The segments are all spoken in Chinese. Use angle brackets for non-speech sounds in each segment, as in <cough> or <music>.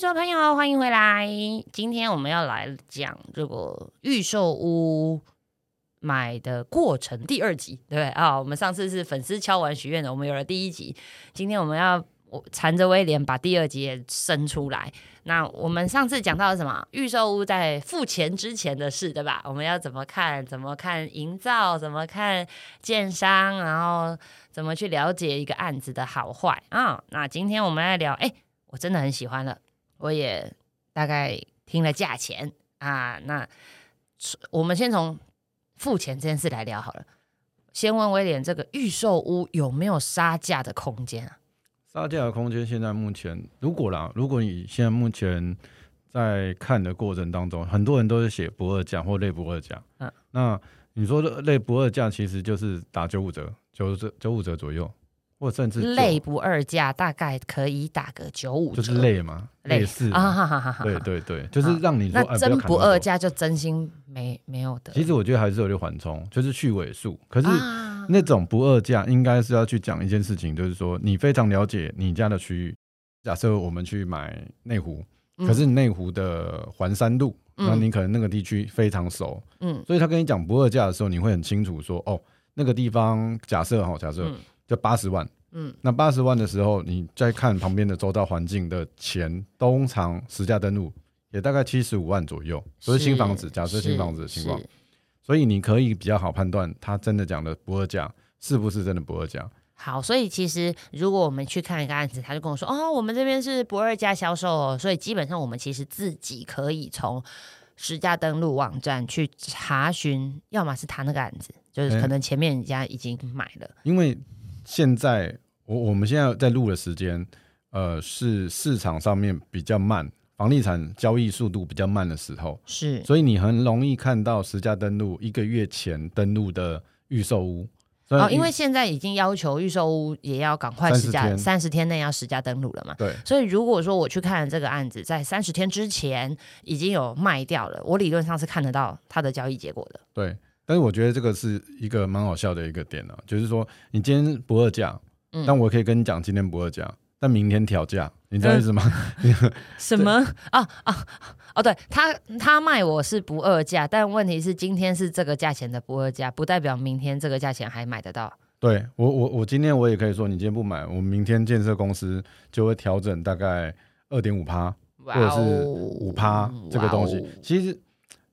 所有朋友，欢迎回来。今天我们要来讲这个预售屋买的过程第二集，对不对啊？我们上次是粉丝敲完许愿的，我们有了第一集。今天我们要我缠着威廉把第二集也生出来。那我们上次讲到了什么？预售屋在付钱之前的事，对吧？我们要怎么看？怎么看营造？怎么看建商？然后怎么去了解一个案子的好坏啊？那今天我们来聊，哎，我真的很喜欢了，我也大概听了价钱啊。那我们先从付钱这件事来聊好了。先问威廉，这个预售屋有没有杀价的空间啊？杀价的空间现在目前，如果啦，如果你现在目前在看的过程当中，很多人都是写不二价或类不二价。嗯，那你说的类不二价，其实就是打九五折、九折、九五折左右，或甚至累不二价大概可以打个九五折，就是累嘛，类似啊，哈哈哈，对对对，就是让你那真不二价就真心没没有的。其实我觉得还是有点缓冲，就是去尾数，可是。那种不二价应该是要去讲一件事情，就是说你非常了解你家的区域。假设我们去买内湖，可是内湖的环山路，那你可能那个地区非常熟，嗯，所以他跟你讲不二价的时候，你会很清楚说，哦，那个地方假设哈，假设就八十万，嗯，那八十万的时候，你再看旁边的周到环境的钱，通常实价登录也大概七十五万左右，所以新房子，假设新房子的情况。所以你可以比较好判断，他真的讲的不二价是不是真的不二价。好，所以其实如果我们去看一个案子，他就跟我说：“哦，我们这边是不二价销售。”哦。”所以基本上我们其实自己可以从实价登录网站去查询，要么是他那个案子，就是可能前面人家已经买了。因为现在我我们现在在录的时间，呃，是市场上面比较慢。房地产交易速度比较慢的时候，是，所以你很容易看到实价登录一个月前登录的预售屋。哦，因为现在已经要求预售屋也要赶快实价，三十天内要实价登录了嘛。对。所以如果说我去看这个案子，在三十天之前已经有卖掉了，我理论上是看得到它的交易结果的。对。但是我觉得这个是一个蛮好笑的一个点呢，就是说你今天不二价，嗯，但我可以跟你讲今天不二价。但明天调价，你知道意思吗？<laughs> 什么啊啊哦，对他他卖我是不二价，但问题是今天是这个价钱的不二价，不代表明天这个价钱还买得到。对我我我今天我也可以说，你今天不买，我明天建设公司就会调整大概二点五趴或者是五趴这个东西。其实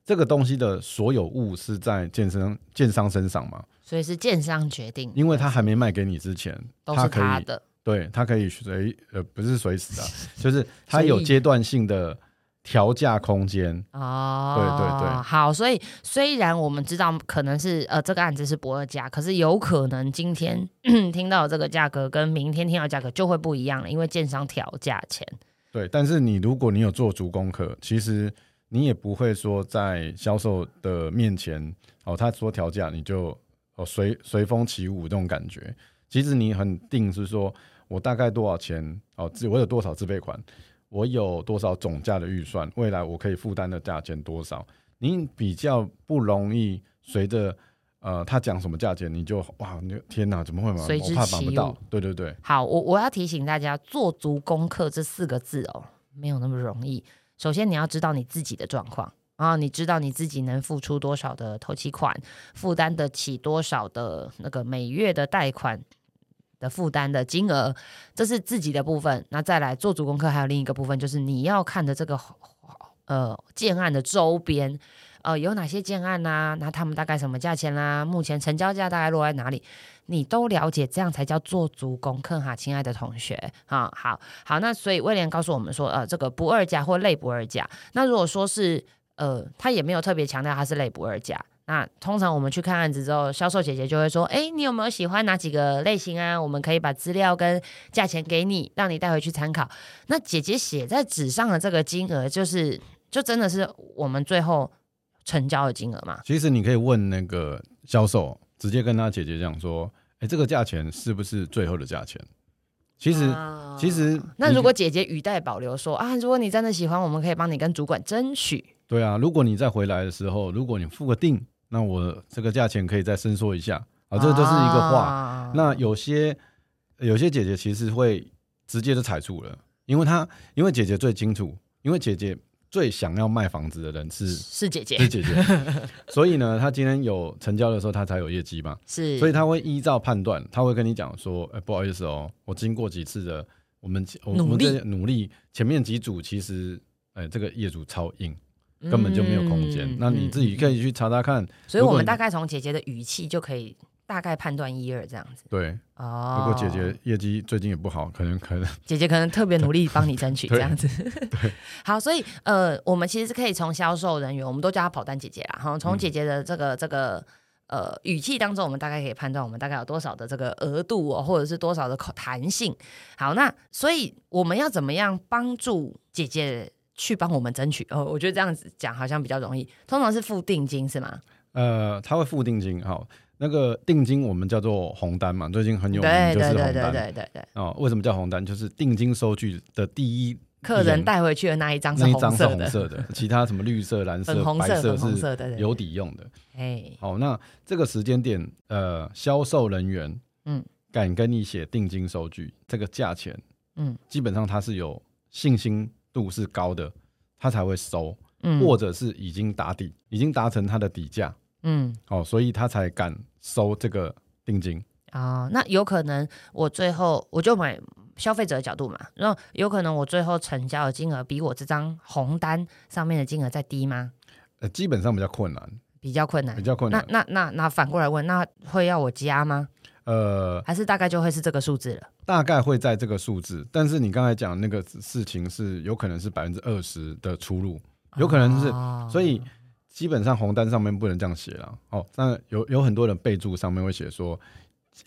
这个东西的所有物是在建商建商身上嘛，所以是建商决定，因为他还没卖给你之前，都是他的。对，他可以随呃不是随时的，<laughs> 就是他有阶段性的调价空间哦。对对对，好，所以虽然我们知道可能是呃这个案子是不二价，可是有可能今天 <clears throat> 听到这个价格跟明天听到价格就会不一样了，因为建商调价钱。对，但是你如果你有做足功课，其实你也不会说在销售的面前哦，他说调价你就哦随随风起舞这种感觉。其实你很定是说。我大概多少钱？哦，自我有多少自备款？我有多少总价的预算？未来我可以负担的价钱多少？你比较不容易随着呃他讲什么价钱，你就哇，你天哪，怎么会嘛？我怕绑不到。对对对。好，我我要提醒大家，做足功课这四个字哦，没有那么容易。首先你要知道你自己的状况啊，你知道你自己能付出多少的头期款，负担得起多少的那个每月的贷款。的负担的金额，这是自己的部分。那再来做足功课，还有另一个部分，就是你要看的这个呃建案的周边，呃有哪些建案呐？那他们大概什么价钱啦？目前成交价大概落在哪里？你都了解，这样才叫做足功课哈，亲爱的同学啊，好好。那所以威廉告诉我们说，呃，这个不二价或类不二价。那如果说是呃，他也没有特别强调他是类不二价。那通常我们去看案子之后，销售姐姐就会说：“哎，你有没有喜欢哪几个类型啊？我们可以把资料跟价钱给你，让你带回去参考。”那姐姐写在纸上的这个金额，就是就真的是我们最后成交的金额嘛？其实你可以问那个销售，直接跟他姐姐讲说：“哎，这个价钱是不是最后的价钱？”其实，其实那如果姐姐语带保留说：“啊，如果你真的喜欢，我们可以帮你跟主管争取。”对啊，如果你再回来的时候，如果你付个定。那我这个价钱可以再伸缩一下啊，这都是一个话。那有些有些姐姐其实会直接就踩住了，因为她因为姐姐最清楚，因为姐姐最想要卖房子的人是是姐姐，是姐姐，<laughs> 所以呢，他今天有成交的时候，他才有业绩嘛。是，所以他会依照判断，他会跟你讲说，哎，不好意思哦，我经过几次的我们我们这努力，前面几组其实，哎，这个业主超硬。根本就没有空间，那你自己可以去查查看。所以我们大概从姐姐的语气就可以大概判断一二这样子。对，哦。如果姐姐业绩最近也不好，可能可能 <laughs> 姐姐可能特别努力帮你争取这样子。对，<laughs> 好，所以呃，我们其实是可以从销售人员，我们都叫她跑单姐姐啦，哈，从姐姐的这个这个呃语气当中，我们大概可以判断我们大概有多少的这个额度哦，或者是多少的弹性。好，那所以我们要怎么样帮助姐姐？去帮我们争取哦，我觉得这样子讲好像比较容易。通常是付定金是吗？呃，他会付定金，好，那个定金我们叫做红单嘛，最近很有名就是红单。对对对对对对。哦，为什么叫红单？就是定金收据的第一客人带回去的那一张，那一张是红色的，其他什么绿色、蓝 <laughs> 色、白色是有底用的。哎，好，那这个时间点，呃，销售人员嗯敢跟你写定金收据，这个价钱嗯，基本上他是有信心。度是高的，他才会收，或者是已经打底，已经达成他的底价，嗯，哦，所以他才敢收这个定金啊。那有可能我最后我就买消费者的角度嘛，然后有可能我最后成交的金额比我这张红单上面的金额再低吗？呃，基本上比较困难，比较困难，比较困难。那那那那反过来问，那会要我加吗？呃，还是大概就会是这个数字了。大概会在这个数字，但是你刚才讲那个事情是有可能是百分之二十的出入，有可能是，所以基本上红单上面不能这样写了。哦，那有有很多人备注上面会写说，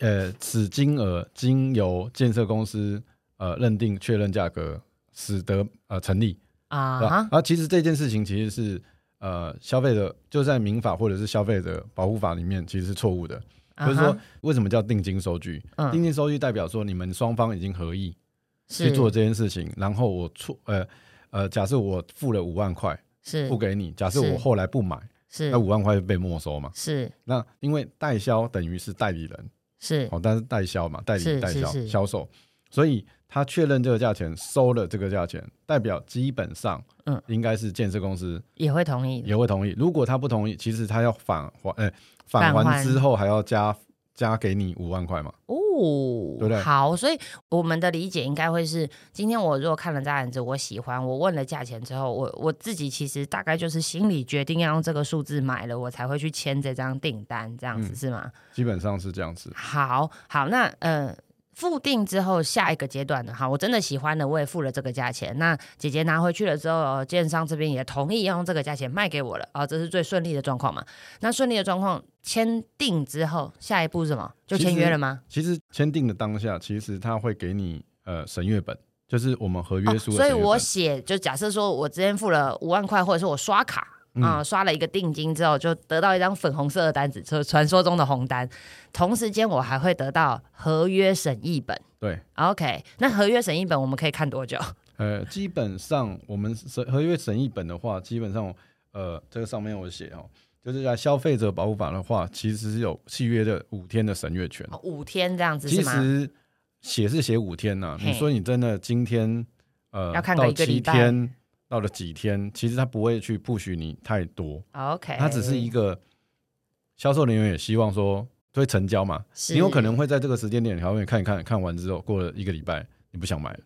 呃，此金额经由建设公司呃认定确认价格，使得呃成立啊。啊，其实这件事情其实是呃消费者就在民法或者是消费者保护法里面其实是错误的。就是说，为什么叫定金收据？定金收据代表说你们双方已经合意去做这件事情，然后我出呃呃，假设我付了五万块，是付给你。假设我后来不买，是那五万块就被没收嘛？是那因为代销等于是代理人，是哦，但是代销嘛，代理代销销售，所以他确认这个价钱，收了这个价钱，代表基本上嗯，应该是建设公司也会同意，也会同意。如果他不同意，其实他要返还，哎。返还之后还要加加给你五万块嘛？哦，对不对？好，所以我们的理解应该会是，今天我如果看了这案子，我喜欢，我问了价钱之后，我我自己其实大概就是心里决定要用这个数字买了，我才会去签这张订单，这样子是吗？基本上是这样子。好好，那呃。付定之后，下一个阶段的哈，我真的喜欢的，我也付了这个价钱。那姐姐拿回去了之后，建商这边也同意要用这个价钱卖给我了啊，这是最顺利的状况嘛？那顺利的状况，签订之后，下一步是什么？就签约了吗？其实签订的当下，其实他会给你呃审阅本，就是我们合约书。所以我写，就假设说我之前付了五万块，或者是我刷卡。啊，刷了一个定金之后，就得到一张粉红色的单子，就是传说中的红单。同时间，我还会得到合约审议本。对，OK，那合约审议本我们可以看多久？呃，基本上我们审合约审议本的话，基本上呃，这个上面我写哦，就是在消费者保护法的话，其实是有契约的五天的审阅权。五天这样子其实写是写五天呐，你说你真的今天呃，要看个一个礼拜。到了几天，其实他不会去不许你太多，OK，他只是一个销售人员也希望说会成交嘛，你有可能会在这个时间点条面看一看，看完之后过了一个礼拜你不想买了，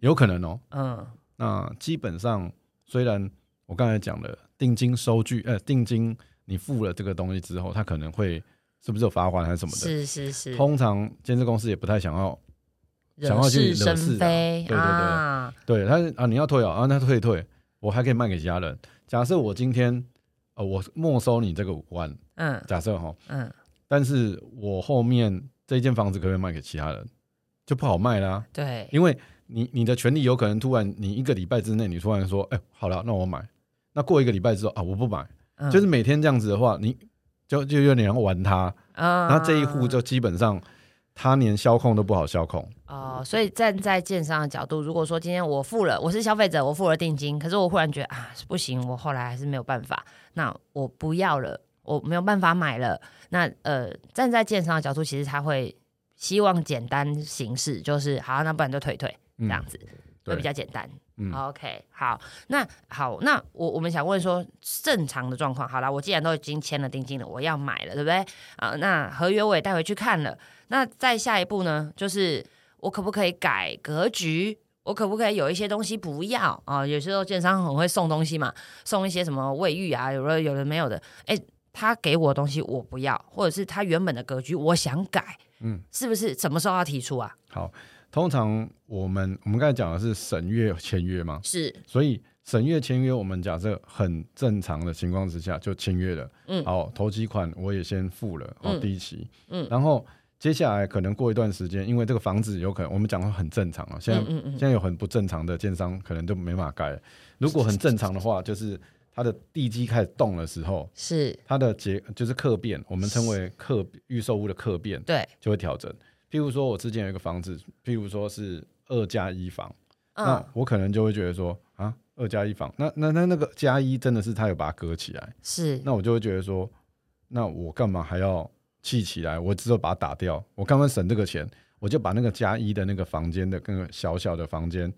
有可能哦，嗯，那基本上虽然我刚才讲了定金收据，呃，定金你付了这个东西之后，他可能会是不是有罚款还是什么的，是是是，通常监制公司也不太想要。想要去惹事，对对对，对他啊，你要退啊，啊，那退一退，我还可以卖给其他人。假设我今天，呃，我没收你这个五万，嗯，假设哈，嗯，但是我后面这间房子可以卖给其他人，就不好卖啦。对，因为你你的权利有可能突然，你一个礼拜之内，你突然说，哎，好了，那我买。那过一个礼拜之后啊，我不买，就是每天这样子的话，你就就有点要玩他，然后这一户就基本上。他连销控都不好销控哦，所以站在建商的角度，如果说今天我付了，我是消费者，我付了定金，可是我忽然觉得啊不行，我后来还是没有办法，那我不要了，我没有办法买了。那呃，站在建商的角度，其实他会希望简单形式，就是好，那不然就退退这样子。会比较简单。嗯 OK，好，那好，那我我们想问说，正常的状况，好了，我既然都已经签了定金了，我要买了，对不对？啊、那合约我也带回去看了，那再下一步呢，就是我可不可以改格局？我可不可以有一些东西不要？啊、有时候建商很会送东西嘛，送一些什么卫浴啊，有的有的没有的，哎，他给我的东西我不要，或者是他原本的格局我想改，嗯，是不是？什么时候要提出啊？好，通常我们我们刚才讲的是审阅签约嘛，是，所以审阅签约，我们假设很正常的情况之下就签约了，嗯。好，头期款我也先付了，好，嗯。第一期，嗯。然后接下来可能过一段时间，因为这个房子有可能我们讲的很正常啊，现在、嗯嗯嗯。现在有很不正常的建商可能就没法盖，如果很正常的话，就是它的地基开始动的时候，是，它的结就是客变，我们称为客预售屋的客变对，就会调整。譬如说，我之前有一个房子，譬如说是二加一房，那嗯，我可能就会觉得说啊，二加一房，那那那那个加一真的是他有把它隔起来，是，那我就会觉得说，那我干嘛还要砌起来？我只有把它打掉，我刚刚省这个钱？我就把那个加一的那个房间的那个小小的房间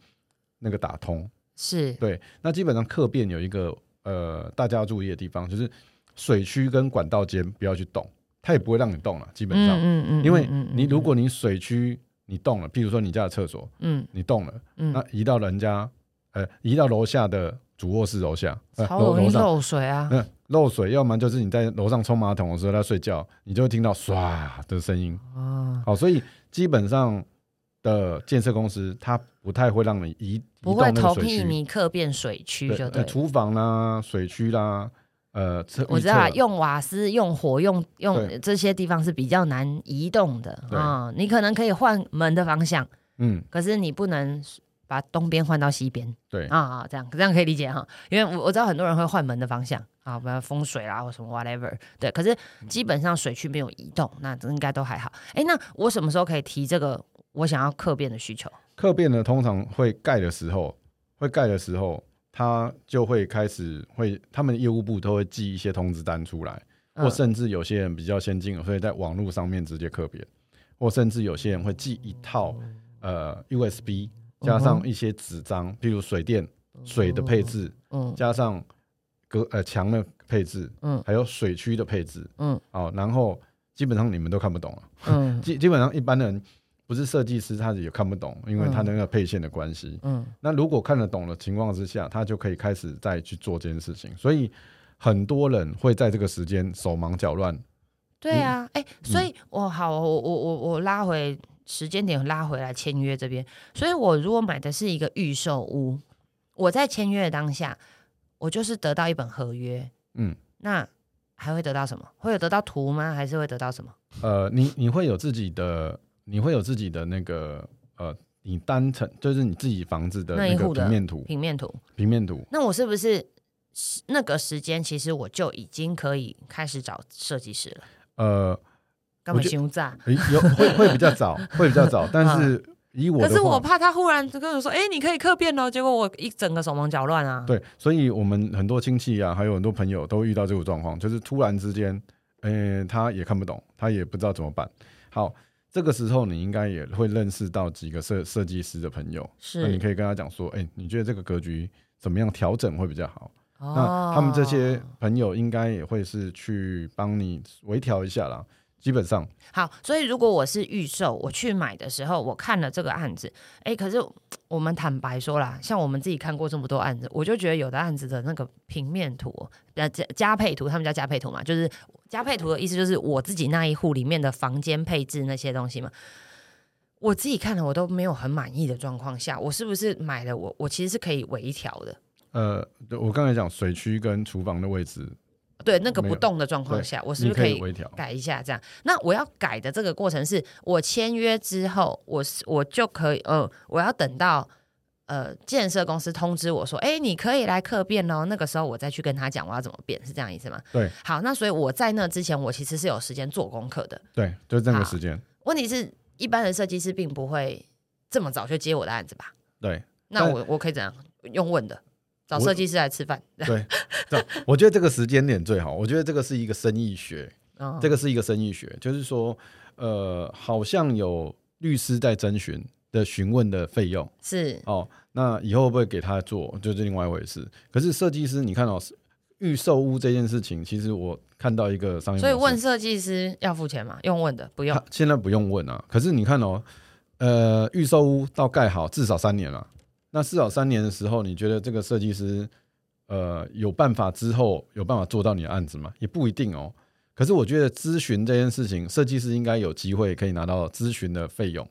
那个打通。是，对，那基本上客变有一个呃大家要注意的地方，就是水区跟管道间不要去动，它也不会让你动了，基本上，嗯嗯因为嗯你如果你水区你动了，譬如说你家的厕所嗯你动了，嗯那移到人家呃移到楼下的主卧室楼下，呃超容易。漏水啊，那漏水，要么就是你在楼上冲马桶的时候在睡觉，你就会听到唰的声音。哦，好，所以基本上的建设公司，它不太会让你移移不会。投屁你客变水区就对厨房啦、水区啦，呃，我知道用瓦斯、用火、用用对这些地方是比较难移动的对啊、你可能可以换门的方向，嗯，可是你不能把东边换到西边对，啊啊，这样这样可以理解哈。因为我我知道很多人会换门的方向啊，比如风水啦或什么 whatever，对。可是基本上水区没有移动，那应该都还好。哎，那我什么时候可以提这个我想要客变的需求？客变呢，通常会盖的时候，会盖的时候，他就会开始会，他们业务部都会寄一些通知单出来，或嗯甚至有些人比较先进，所以在网络上面直接客变，或甚至有些人会寄一套呃 USB 加上一些纸张，譬如水电水的配置，嗯加上隔呃墙的配置，嗯还有水区的配置，嗯好，然后基本上你们都看不懂了。嗯基基本上一般人不是设计师，他也看不懂，因为他嗯那个配线的关系。嗯那如果看得懂的情况之下，他就可以开始再去做这件事情。所以很多人会在这个时间手忙脚乱。对啊，哎、所以我好，我我我我拉回时间点，拉回来签约这边。所以我如果买的是一个预售屋，我在签约的当下，我就是得到一本合约，嗯，那还会得到什么？会有得到图吗？还是会得到什么？呃，你你会有自己的，你会有自己的那个呃，你单层就是你自己房子的那个平面图，平面图？平面图。那我是不是那个时间，其实我就已经可以开始找设计师了？呃，干嘛我觉休假？有会会比较早，会比较早，<laughs> 但是以我可是，我怕他忽然就跟我说：“哎、你可以客变哦。”结果我一整个手忙脚乱啊。对，所以我们很多亲戚啊，还有很多朋友都遇到这个状况，就是突然之间，呃，他也看不懂，他也不知道怎么办。好，这个时候你应该也会认识到几个设设计师的朋友，那你，可以跟他讲说，哎、你觉得这个格局怎么样调整会比较好？哦那他们这些朋友应该也会是去帮你微调一下啦。基本上，好，所以如果我是预售，我去买的时候，我看了这个案子，哎，可是我们坦白说啦，像我们自己看过这么多案子，我就觉得有的案子的那个平面图，呃，加加配图，他们叫加配图嘛，就是加配图的意思就是我自己那一户里面的房间配置那些东西嘛。我自己看了，我都没有很满意的状况下，我是不是买了我我其实是可以微调的？呃，对我刚才讲水区跟厨房的位置，对，那个不动的状况下，我是不是可以。改一下，这样。那我要改的这个过程是，我签约之后，我是我就可以，呃，我要等到呃建设公司通知我说，哎，你可以来客变喽。那个时候我再去跟他讲我要怎么变，是这样意思吗？对。好，那所以我在那之前，我其实是有时间做功课的。对，就是这个时间。问题是，一般的设计师并不会这么早就接我的案子吧？对，那我我可以怎样用问的？找设计师来吃饭，对，我觉得这个时间点最好。我觉得这个是一个生意学，<laughs> 个这个是一个生意学，就是说，呃，好像有律师在征询的询问的费用是哦。那以后会不会给他做，就是另外一回事。可是设计师，你看哦，预售屋这件事情，其实我看到一个商业，所以问设计师要付钱吗？用问的不用，现在不用问啊。可是你看哦，呃，预售屋到盖好至少三年了。那至少三年的时候，你觉得这个设计师呃有办法之后有办法做到你的案子吗？也不一定哦。可是我觉得咨询这件事情，设计师应该有机会可以拿到咨询的费用。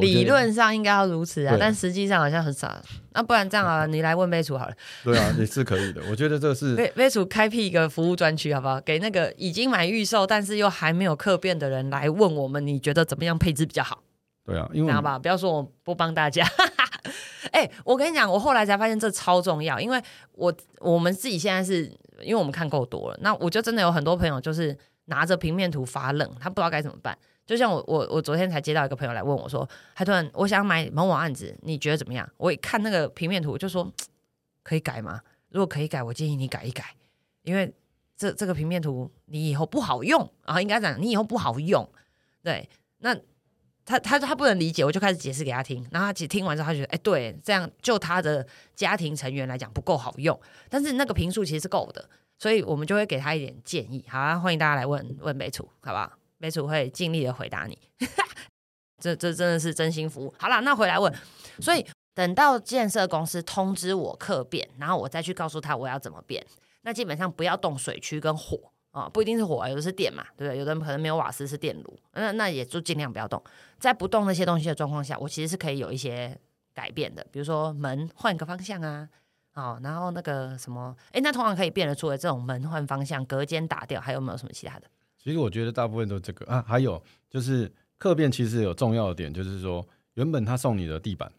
理论上应该要如此啊，但实际上好像很少。那不然这样啊，<laughs> 你来问贝楚好了。对啊，也是可以的。我觉得这是贝贝楚开辟一个服务专区，好不好？给那个已经买预售但是又还没有客变的人来问我们，你觉得怎么样配置比较好？对啊，因为这样吧，不要说我不帮大家。<laughs> 哎，我跟你讲，我后来才发现这超重要，因为我我们自己现在是因为我们看够多了，那我就真的有很多朋友就是拿着平面图发愣，他不知道该怎么办。就像我我我昨天才接到一个朋友来问我说，他突然，我想买某某案子，你觉得怎么样？我一看那个平面图，就说 <tsk> 可以改吗？如果可以改，我建议你改一改，因为这这个平面图你以后不好用啊，应该讲你以后不好用。对，那他他他不能理解，我就开始解释给他听，然后他其实听完之后，他觉得哎，对，这样就他的家庭成员来讲不够好用，但是那个评数其实是够的，所以我们就会给他一点建议。好啊，欢迎大家来问问美楚，好不好？梅楚会尽力的回答你，<laughs> 这这真的是真心服务。好了，那回来问，所以等到建设公司通知我客变，然后我再去告诉他我要怎么变。那基本上不要动水区跟火啊，不一定是火，有的是电嘛，对不对？有的人可能没有瓦斯是电炉，那那也就尽量不要动。在不动那些东西的状况下，我其实是可以有一些改变的，比如说门换个方向啊，哦，然后那个什么，哎，那通常可以变得出来这种门换方向、隔间打掉，还有没有什么其他的？其实我觉得大部分都这个啊，还有就是客变其实有重要的点，就是说原本他送你的地板，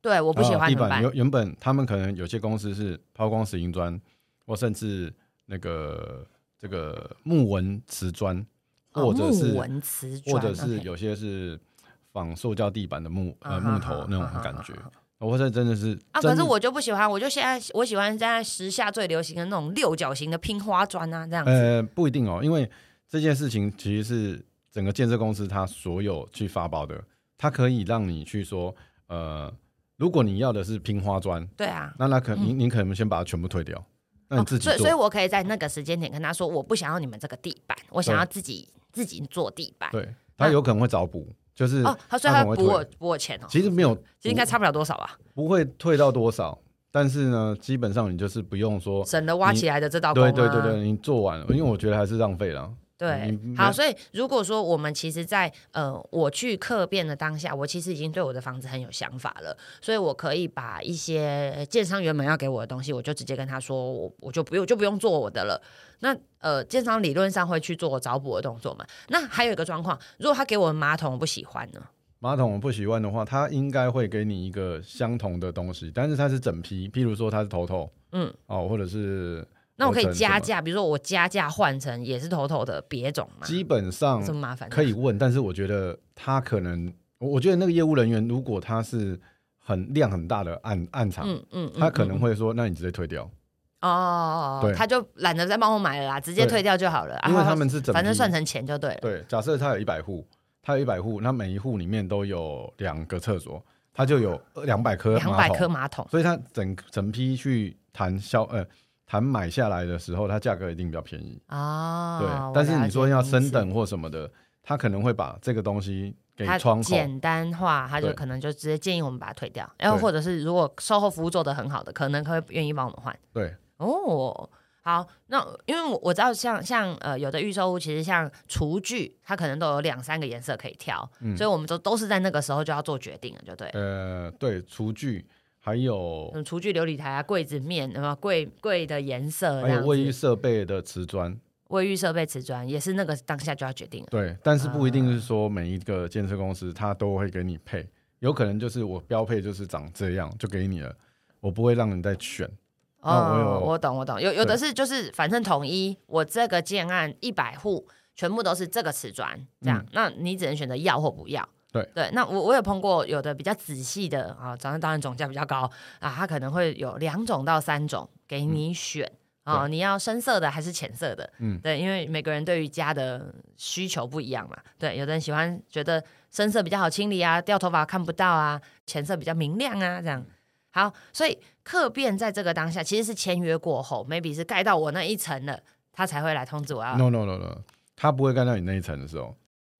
对，我不喜欢地板。原原本他们可能有些公司是抛光石英砖，或甚至那个这个木纹瓷砖，或者是木纹瓷砖，或者是有些是仿塑胶地板的木呃木头那种感觉。我这真的是啊，可是我就不喜欢，我就现在我喜欢现在时下最流行的那种六角形的拼花砖啊，这样子。呃，不一定哦，因为。这件事情其实是整个建设公司它所有去发包的，它可以让你去说，呃，如果你要的是拼花砖，对啊，那那可您您可能先把它全部退掉，那你自己做，所以所以我可以在那个时间点跟他说，我不想要你们这个地板，我想要自己自己做地板。对，他有可能会找补，就是哦，他说他补我补我钱哦，其实没有，其实应该差不了多少吧，不会退到多少，但是呢，基本上你就是不用说省了挖起来的这道工，对对对对，你做完了，因为我觉得还是浪费了。对，好，所以如果说我们其实，在呃我去客变的当下，我其实已经对我的房子很有想法了，所以我可以把一些建商原本要给我的东西，我就直接跟他说，我我就不用就不用做我的了。那呃，建商理论上会去做找补的动作嘛？那还有一个状况，如果他给我马桶我不喜欢呢？马桶我不喜欢的话，他应该会给你一个相同的东西，但是它是整批，譬如说它是头头，嗯，哦，或者是。那我可以加价，比如说我加价换成也是头头的别种嘛？基本上这么麻烦，可以问，但是我觉得他可能，我觉得那个业务人员如果他是很量很大的暗暗场，嗯嗯，他可能会说，那你直接退掉。哦，对，他就懒得再帮我买了啦，直接退掉就好了。因为他们是反正算成钱就对了。对，假设他有一百户，他有一百户，那每一户里面都有两个厕所，他就有两百颗两百颗马桶，所以他整整批去谈销呃。谈买下来的时候，它价格一定比较便宜哦。对，但是你说要升等或什么的，他可能会把这个东西给窗口简单化，他就可能就直接建议我们把它退掉。然后或者是如果售后服务做得很好的，可能会愿意帮我们换。对，哦，好，那因为我我知道像像呃有的预售屋，其实像厨具，它可能都有两三个颜色可以挑，所以我们都都是在那个时候就要做决定了，就对。呃，对，厨具。还有厨具、琉璃台啊、柜子面，那么柜柜的颜色，还有卫浴设备的瓷砖，卫浴设备瓷砖也是那个当下就要决定了。对，但是不一定是说每一个建设公司它都会给你配，有可能就是我标配就是长这样就给你了，我不会让你再选。哦，我懂，我懂，有有的是就是反正统一，我这个建案一百户全部都是这个瓷砖，这样，那你只能选择要或不要。对对，那我我有碰过有的比较仔细的啊，当然当然总价比较高啊，他可能会有两种到三种给你选啊，你要深色的还是浅色的？嗯，对，因为每个人对于家的需求不一样嘛。对，有的人喜欢觉得深色比较好清理啊，掉头发看不到啊，浅色比较明亮啊，这样。好，所以客变在这个当下其实是签约过后，maybe 是盖到我那一层了，他才会来通知我要。No no no no，他不会盖到你那一层的时候。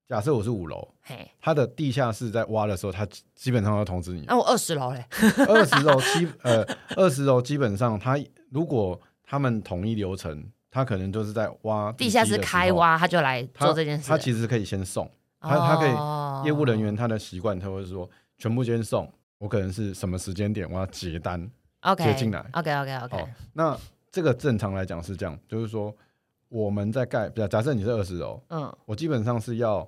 假设我是五楼，嘿，他的地下室在挖的时候，他基基本上要通知你。那、我二十楼嘞，<laughs> 二十楼基呃二十楼基本上他如果他们统一流程，他可能就是在挖地下室开挖，他就来做这件事。他其实可以先送，他他可以哦。业务人员他的习惯，他会说全部先送，我可能是什么时间点我要结单，OK 接进来。OK OK OK，哦，那这个正常来讲是这样，就是说我们在盖，假假设你是二十楼，嗯，我基本上是要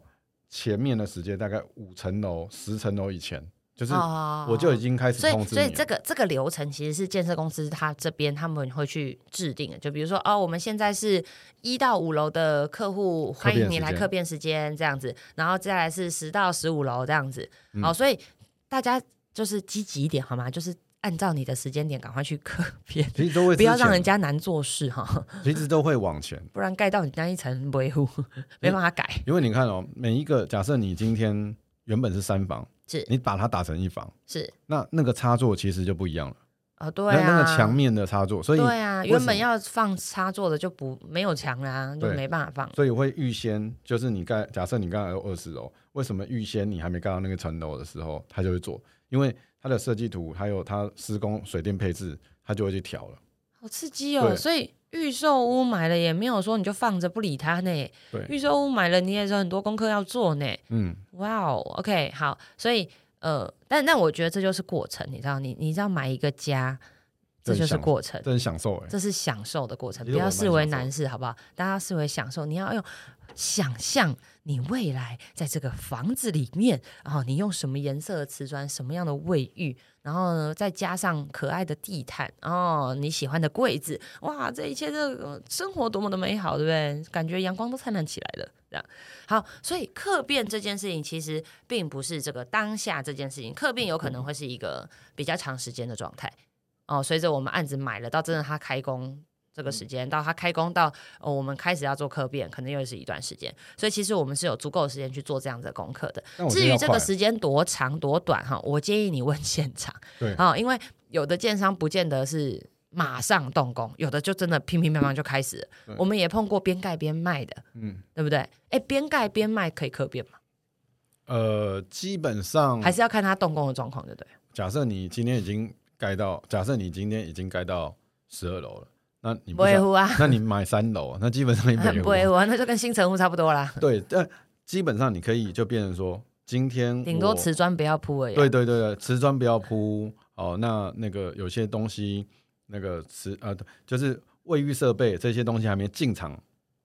前面的时间大概五层楼、十层楼以前，就是哦我就已经开始所以，所以通知你了。这个这个流程其实是建设公司他这边他们会去制定的。就比如说，哦，我们现在是一到五楼的客户，欢迎你来客变时间这样子，然后再来是十到十五楼这样子。嗯哦，所以大家就是积极一点好吗？就是按照你的时间点赶快去刻片，其实都会不要让人家难做事哈，<laughs> 其实都会往前，不然盖到你那一层维护 <laughs> 没办法改。因为你看哦，每一个假设你今天原本是三房，是。你把它打成一房，是。那那个插座其实就不一样了，哦，对啊，那那个墙面的插座，所以对啊，原本要放插座的就不没有墙啦，就对没办法放。所以会预先，就是你盖，假设你刚才有二十楼，为什么预先你还没盖到那个层楼的时候，他就会做？因为它的设计图还有它施工水电配置，他就会去调了。好刺激哦！所以预售屋买了也没有说你就放着不理它呢。对预售屋买了你也是很多功课要做呢。嗯，哇哦，OK，好，所以呃，但但我觉得这就是过程，你知道，你你知道买一个家，这就是过程，这是享受哎、这是享受的过程，不要视为难事，好不好？大家视为享受，你要用想象你未来在这个房子里面，然后你用什么颜色的瓷砖，什么样的卫浴，然后呢再加上可爱的地毯，哦，你喜欢的柜子，哇，这一切这个生活多么的美好，对不对？感觉阳光都灿烂起来了，这样好。所以客变这件事情其实并不是这个当下这件事情，客变有可能会是一个比较长时间的状态。哦，随着我们案子买了，到真的他开工这个时间，到他开工到、哦、我们开始要做客变，可能又是一段时间。所以其实我们是有足够的时间去做这样子的功课的。至于这个时间多长多短哈，我建议你问 <laughs> 现场。对啊、因为有的建商不见得是马上动工，有的就真的乒乒乓乓就开始了。我们也碰过边盖边卖的，嗯，对不对？哎，边盖边卖可以客变吗？呃，基本上还是要看他动工的状况，对不对？假设你今天已经盖到，假设你今天已经盖到十二楼了，那你不会乎啊，<laughs> 那你买三楼，那基本上你没不会乎啊，那就跟新城屋差不多啦，对，但基本上你可以就变成说，今天顶多我瓷砖不要铺而已啊。对对对对，瓷砖不要铺哦。那那个有些东西，那个瓷呃，就是卫浴设备这些东西还没进场，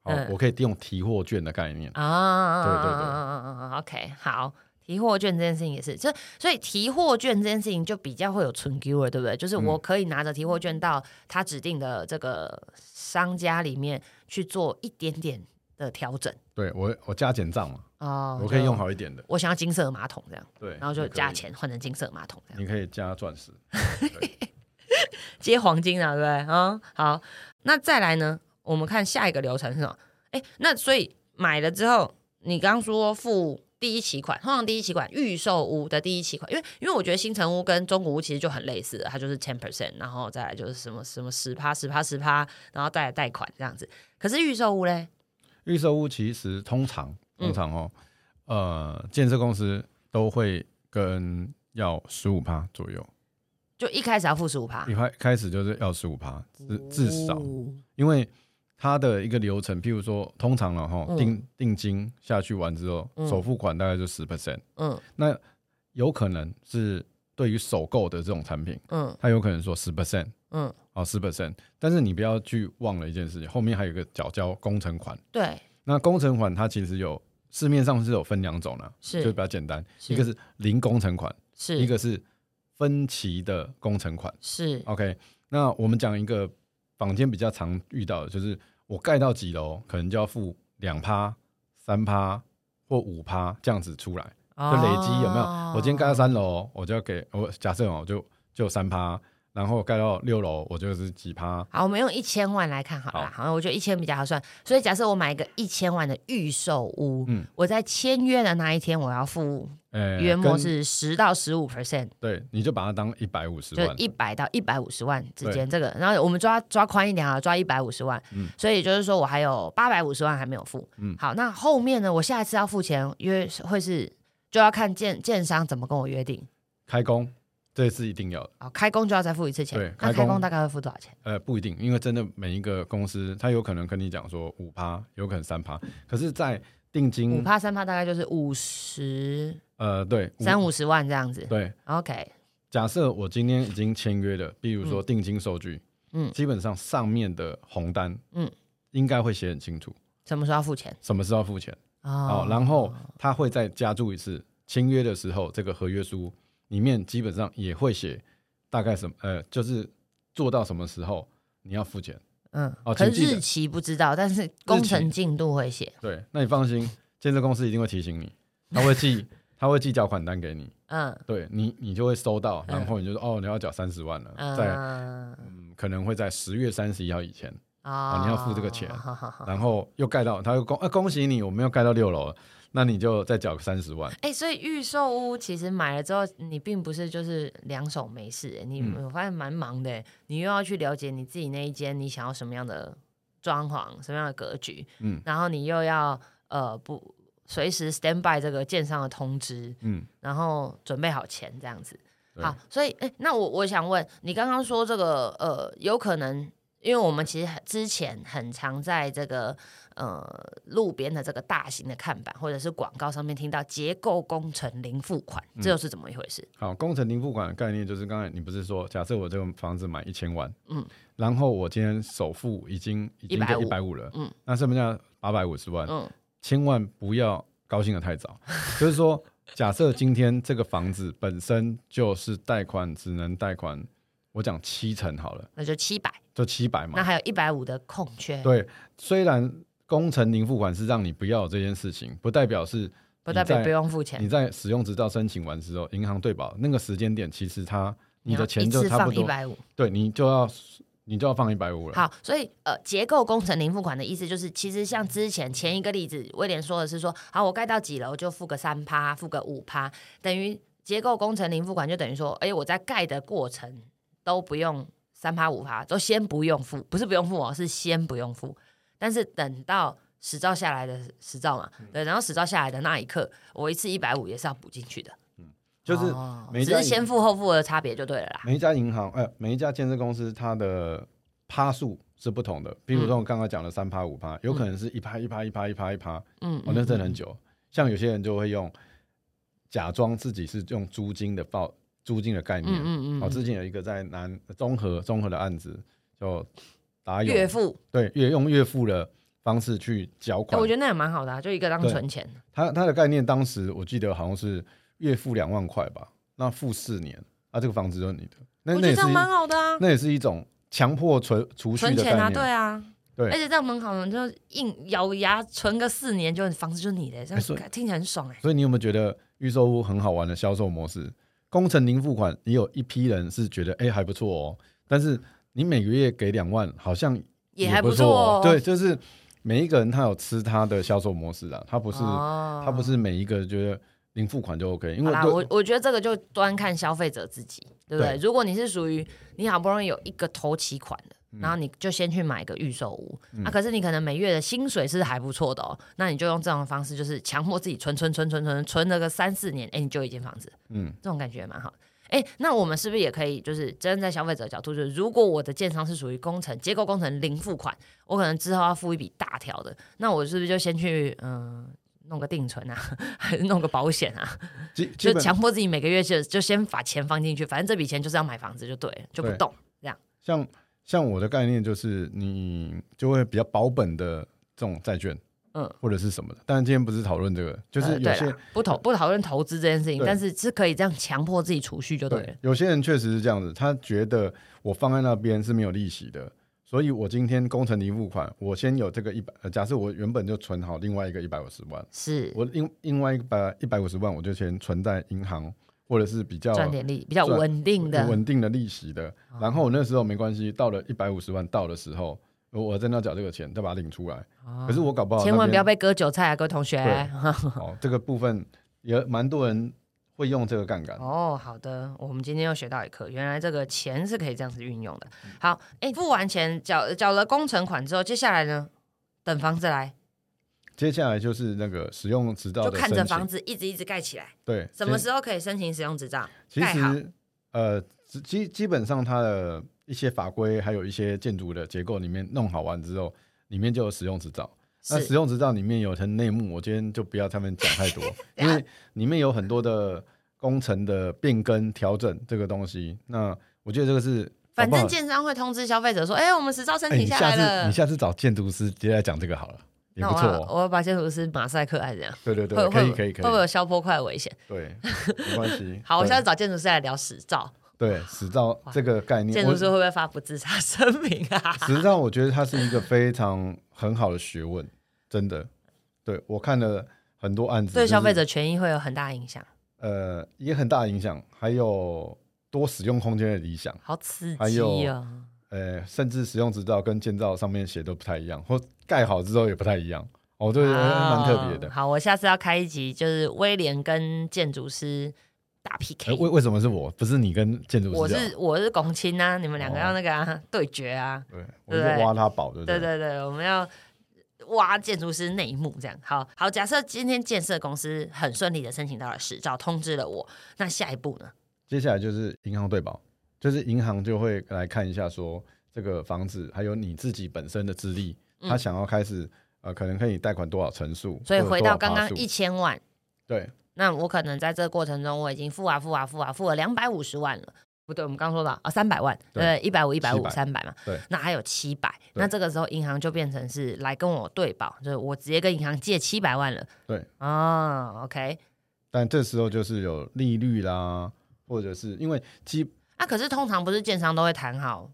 哦，嗯我可以用提货券的概念。啊，对对对对，OK，好。提货券这件事情也是，就所以提货券这件事情就比较会有存 Q 了，对不对？就是我嗯可以拿着提货券到他指定的这个商家里面去做一点点的调整对我我加减账嘛，哦，我可以用。好一点的。我想要金色马桶这样，对，然后就加，钱换成金色马桶这样，你可以加钻石。<laughs> <laughs> 接黄金啊，对不对？啊、好，那再来呢？我们看下一个流程是什么？哎，那所以买了之后，你刚刚说付第一期款，通常第一期款预售屋的第一期款，因为因为我觉得新城屋跟中古屋其实就很类似的，它就是 ten percent，然后再来就是什么什么十趴十趴十趴，然后再来贷款这样子。可是预售屋嘞，预售屋其实通常嗯。通常哦，呃，建设公司都会跟要十五趴左右，就一开始要付十五趴，一开开始就是要十五趴，至至少，哦。因为它的一个流程，譬如说，通常了哈，嗯。定定金下去完之后，嗯。首付款大概就十 percent，嗯。那有可能是对于首购的这种产品，嗯。它有可能说十 percent，嗯，哦十 percent，但是你不要去忘了一件事情，后面还有一个缴交工程款，对，那工程款它其实有市面上是有分两种的，是。就比较简单，是。一个是零工程款，是。一个是分期的工程款。是。OK，那我们讲一个坊间比较常遇到的，就是我盖到几楼，可能就要付两趴、三趴或五趴这样子出来，就累积有没有？我今天盖到三楼，我就要给我假设哦，就就三趴，然后盖到六楼，我就是几趴。好，我们用一千万来看好了，好，我觉得一千比较好算。所以假设我买一个一千万的预售屋，嗯，我在签约的那一天我要付，呃，约莫是十到十五 percent。对，你就把它当一百五十万，一百到一百五十万之间这个，然后我们抓抓宽一点啊，抓一百五十万。嗯，所以就是说我还有八百五十万还没有付。嗯，好，那后面呢，我下一次要付钱约会是就要看建建商怎么跟我约定开工。这是一定要的哦，开工就要再付一次钱。对，那开工大概会付多少钱？呃，不一定，因为真的每一个公司，他有可能跟你讲说五趴，有可能三趴。可是，在定金五趴三趴大概就是五十，呃，对，三五十万这样子。对，OK。假设我今天已经签约了，比如说定金收据，嗯，基本上上面的红单，嗯，应该会写很清楚，什么时候要付钱，什么时候要付钱哦，然后他会再加注一次签约的时候这个合约书。里面基本上也会写大概什么，呃，就是做到什么时候你要付钱，嗯，哦，可是日期不知道，但是工程进度会写。对，那你放心，建设公司一定会提醒你，<laughs> 他会寄，他会寄缴款单给你，嗯，对你，你就会收到，然后你就说，哦，你要缴三十万了，在，嗯，可能会在十月三十一号以前，啊，你要付这个钱，<laughs> 然后又盖到，他又恭，呃，恭喜你，我们又盖到六楼了。那你就再缴个三十万。哎，所以预售屋其实买了之后，你并不是就是两手没事。你我发现蛮忙的，你又要去了解你自己那一间，你想要什么样的装潢，什么样的格局，嗯，然后你又要呃不随时 stand by 这个建商的通知，嗯，然后准备好钱这样子。好，所以哎，那我我想问你，刚刚说这个呃，有可能，因为我们其实之前很常在这个。呃，路边的这个大型的看板或者是广告上面听到结构工程零付款，这又是怎么一回事？好，工程零付款的概念就是刚才你不是说，假设我这个房子买一千万，嗯，然后我今天首付已经已经一百五。了，嗯，那剩下八百五十万，嗯，千万不要高兴的太早，<laughs> 就是说，假设今天这个房子本身就是贷款只能贷款，我讲七成好了，那就七百，就七百嘛，那还有一百五的空缺，对，虽然。工程零付款是让你不要这件事情，不代表是不代表不用付钱。你在使用执照申请完之后，银行对保那个时间点，其实它你的钱就差不多一百五，对你就要你就要放一百五了。好，所以呃，结构工程零付款的意思就是，其实像之前前一个例子，威廉说的是说，好，我盖到几楼就付个三趴，付个五趴，等于结构工程零付款就等于说，哎，我在盖的过程都不用三趴五趴，都先不用付，不是不用付哦，是先不用付。但是等到实照下来的实照嘛，对，然后实照下来的那一刻，我一次一百五也是要补进去的，嗯，就是只是先付后付的差别就对了啦。每一家银行，哎，每一家建设公司，它的趴数是不同的。比如说我刚刚讲的三趴五趴，有可能是一趴一趴一趴一趴一趴，嗯，哦，那真的很久。像有些人就会用假装自己是用租金的报租金的概念，嗯嗯，哦，之前有一个在南综合综合的案子就。打月付对，月用月付的方式去缴款，我觉得那也蛮好的，就一个当存钱。他他的概念当时我记得好像是月付两万块吧，那付四年，啊，这个房子就是你的。那那也是蛮好的啊，那也是一种强迫存储蓄的概念，对啊，对，而且这样蛮好的，就硬咬牙存个四年，就房子就是你的，这样听起来很爽哎。所以你有没有觉得预售屋很好玩的销售模式？工程零付款，你有一批人是觉得哎还不错哦，但是。你每个月给两万，好像也还不错。对，就是每一个人他有吃他的销售模式啊，他不是他不是每一个觉得零付款就 OK。因为我我觉得这个就端看消费者自己，对不对？如果你是属于你好不容易有一个头期款的，然后你就先去买个预售屋啊，可是你可能每月的薪水是还不错的哦，那你就用这种方式，就是强迫自己存存存存存存了个三四年，哎，你就一间房子，嗯，这种感觉蛮好。哎，那我们是不是也可以，就是站在消费者角度，就是如果我的建商是属于工程结构工程零付款，我可能之后要付一笔大条的，那我是不是就先去嗯弄个定存啊，还是弄个保险啊？就强迫自己每个月就就先把钱放进去，反正这笔钱就是要买房子就对了，就不动这样。像像我的概念就是，你就会比较保本的这种债券。嗯，或者是什么的，但是今天不是讨论这个，就是有些不投不讨论投资这件事情，但是是可以这样强迫自己储蓄就对了。有些人确实是这样子，他觉得我放在那边是没有利息的，所以我今天工程零付款，我先有这个一百，假设我原本就存好另外一个一百五十万，是。我另另外一百一百五十万，我就先存在银行或者是比较赚点利比较稳定的。稳定的利息的。然后我那时候没关系，到了一百五十万到的时候，我真的要缴这个钱，再把它领出来。可是我搞不好，千万不要被割韭菜啊，各位同学。<laughs> 哦，这个部分也蛮多人会用这个杠杆。哦，好的，我们今天又学到一课，原来这个钱是可以这样子运用的。好，哎，付完钱缴缴了工程款之后，接下来呢，等房子来。接下来就是那个使用执照，就看着房子一直一直盖起来。对，什么时候可以申请使用执照？其实，呃，基基本上它的一些法规，还有一些建筑的结构里面弄好完之后，里面就有使用执照。那使用执照里面有层内幕，我今天就不要他们讲太多，<laughs> 因为里面有很多的工程的变更调整这个东西。那我觉得这个是，反正建商会通知消费者说：“哎，我们执照申请下来了。”你下次找建筑师直接来讲这个好了。也不错，我要把建筑师马赛克爱这样。对对对，可以可以可以。会不会有消坡块危险？对，没关系。<laughs> 好，我下次找建筑师来聊实照。对，死照这个概念，建筑师会不会发不自杀声明啊？实照我觉得它是一个非常很好的学问，真的。对我看了很多案子，对消费者权益会有很大影响。呃，也很大影响，还有多使用空间的理想，好刺激啊！呃，甚至使用执照跟建造上面写都不太一样，或盖好之后也不太一样。哦，对，蛮特别的。好，我下次要开一集，就是威廉跟建筑师打 PK。为为什么是我，不是你跟建筑师？我是我是龚青啊，你们两个要那个对决啊。<laughs> 对，我是挖他宝，对对对对，我们要挖建筑师内幕，这样。好好，假设今天建设公司很顺利的申请到了执照，通知了我，那下一步呢？接下来就是银行对保。就是银行就会来看一下，说这个房子还有你自己本身的资历，他想要开始呃，可能可以贷款多少成数？所以回到刚刚一千万，对，那我可能在这个过程中我已经付啊付啊付啊付了两百五十万了，不对，我们刚说到啊三百万，对，一百五一百五三百嘛，对，那还有七百，那这个时候银行就变成是来跟我对保，就是我直接跟银行借七百万了，对，哦，OK，但这时候就是有利率啦，或者是因为基。啊可是通常不是建商都会谈好，